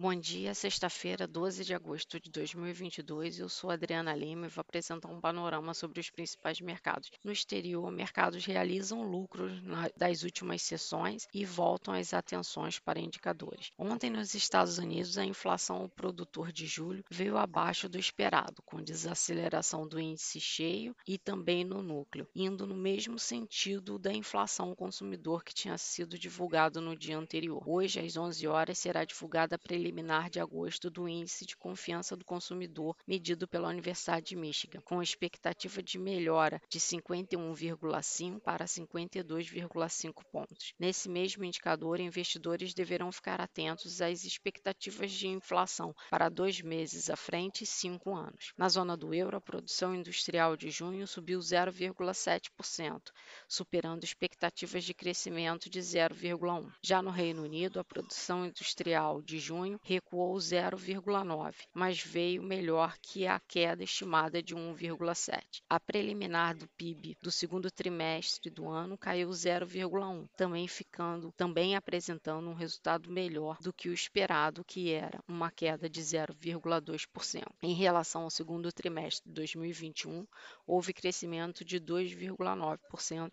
Bom dia, sexta-feira, 12 de agosto de 2022. Eu sou Adriana Lima e vou apresentar um panorama sobre os principais mercados. No exterior, mercados realizam lucros das últimas sessões e voltam as atenções para indicadores. Ontem, nos Estados Unidos, a inflação produtor de julho veio abaixo do esperado, com desaceleração do índice cheio e também no núcleo, indo no mesmo sentido da inflação consumidor que tinha sido divulgado no dia anterior. Hoje, às 11 horas, será divulgada a preliminar preliminar de agosto do Índice de Confiança do Consumidor, medido pela Universidade de Michigan, com expectativa de melhora de 51,5 para 52,5 pontos. Nesse mesmo indicador, investidores deverão ficar atentos às expectativas de inflação para dois meses à frente e cinco anos. Na zona do euro, a produção industrial de junho subiu 0,7%, superando expectativas de crescimento de 0,1%. Já no Reino Unido, a produção industrial de junho recuou 0,9, mas veio melhor que a queda estimada de 1,7. A preliminar do PIB do segundo trimestre do ano caiu 0,1, também ficando, também apresentando um resultado melhor do que o esperado, que era uma queda de 0,2%. Em relação ao segundo trimestre de 2021, houve crescimento de 2,9%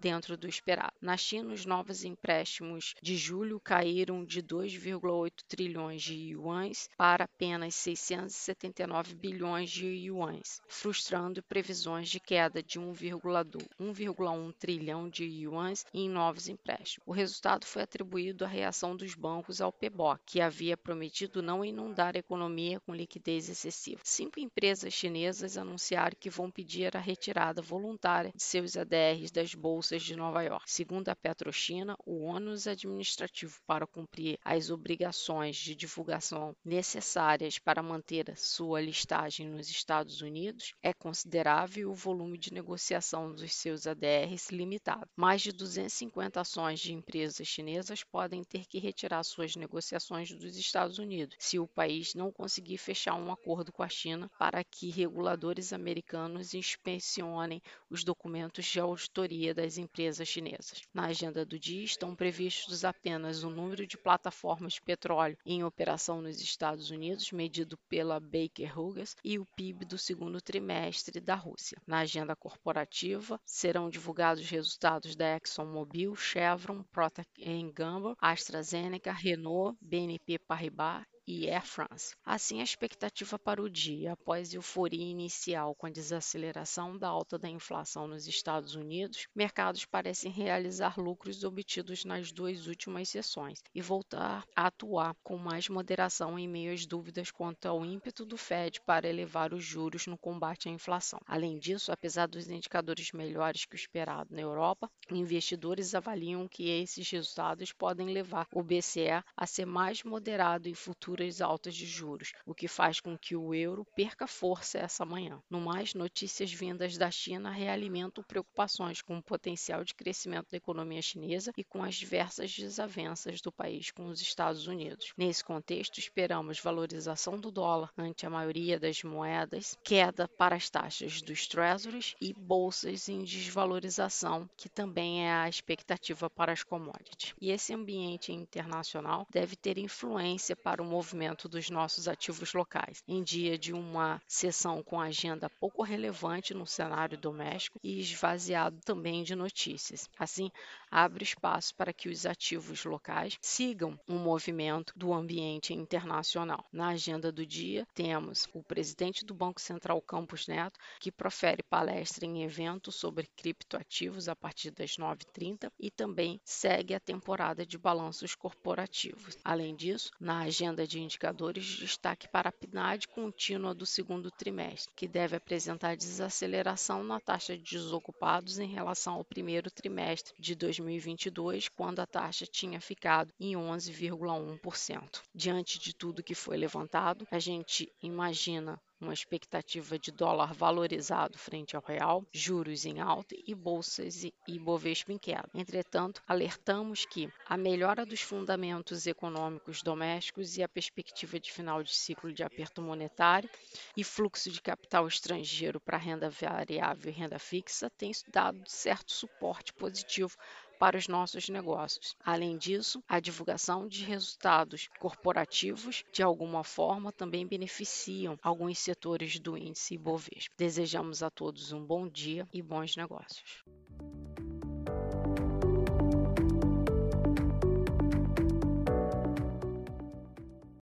dentro do esperado. Na China, os novos empréstimos de julho caíram de 2,8 trilhões de yuans para apenas 679 bilhões de yuans, frustrando previsões de queda de 1,1 trilhão de yuans em novos empréstimos. O resultado foi atribuído à reação dos bancos ao PBOC, que havia prometido não inundar a economia com liquidez excessiva. Cinco empresas chinesas anunciaram que vão pedir a retirada voluntária de seus ADRs das bolsas de Nova York. Segundo a Petrochina, o ônus administrativo para cumprir as obrigações de divulgação necessárias para manter sua listagem nos Estados Unidos, é considerável e o volume de negociação dos seus ADRs limitado. Mais de 250 ações de empresas chinesas podem ter que retirar suas negociações dos Estados Unidos se o país não conseguir fechar um acordo com a China para que reguladores americanos inspecionem os documentos de auditoria das empresas chinesas. Na agenda do dia estão previstos apenas o número de plataformas de petróleo em operação nos Estados Unidos, medido pela Baker Hughes, e o PIB do segundo trimestre da Rússia. Na agenda corporativa, serão divulgados os resultados da ExxonMobil, Chevron, Procter Gamble, AstraZeneca, Renault, BNP Paribas e Air France. Assim, a expectativa para o dia, após euforia inicial com a desaceleração da alta da inflação nos Estados Unidos, mercados parecem realizar lucros obtidos nas duas últimas sessões e voltar a atuar com mais moderação em meio às dúvidas quanto ao ímpeto do Fed para elevar os juros no combate à inflação. Além disso, apesar dos indicadores melhores que o esperado na Europa, investidores avaliam que esses resultados podem levar o BCE a ser mais moderado em futuro altas de juros, o que faz com que o euro perca força essa manhã. No mais, notícias vindas da China realimentam preocupações com o potencial de crescimento da economia chinesa e com as diversas desavenças do país com os Estados Unidos. Nesse contexto, esperamos valorização do dólar ante a maioria das moedas, queda para as taxas dos treasuries e bolsas em desvalorização, que também é a expectativa para as commodities. E esse ambiente internacional deve ter influência para o movimento dos nossos ativos locais, em dia de uma sessão com agenda pouco relevante no cenário doméstico e esvaziado também de notícias. Assim, abre espaço para que os ativos locais sigam o movimento do ambiente internacional. Na agenda do dia, temos o presidente do Banco Central, Campos Neto, que profere palestra em evento sobre criptoativos a partir das 9h30 e também segue a temporada de balanços corporativos. Além disso, na agenda de indicadores de destaque para a PNAD contínua do segundo trimestre, que deve apresentar desaceleração na taxa de desocupados em relação ao primeiro trimestre de 2022, quando a taxa tinha ficado em 11,1%. Diante de tudo que foi levantado, a gente imagina uma expectativa de dólar valorizado frente ao real, juros em alta e bolsas e Bovespa em queda. Entretanto, alertamos que a melhora dos fundamentos econômicos domésticos e a perspectiva de final de ciclo de aperto monetário e fluxo de capital estrangeiro para renda variável e renda fixa têm dado certo suporte positivo para os nossos negócios. Além disso, a divulgação de resultados corporativos, de alguma forma, também beneficiam alguns setores do índice Ibovespa. Desejamos a todos um bom dia e bons negócios.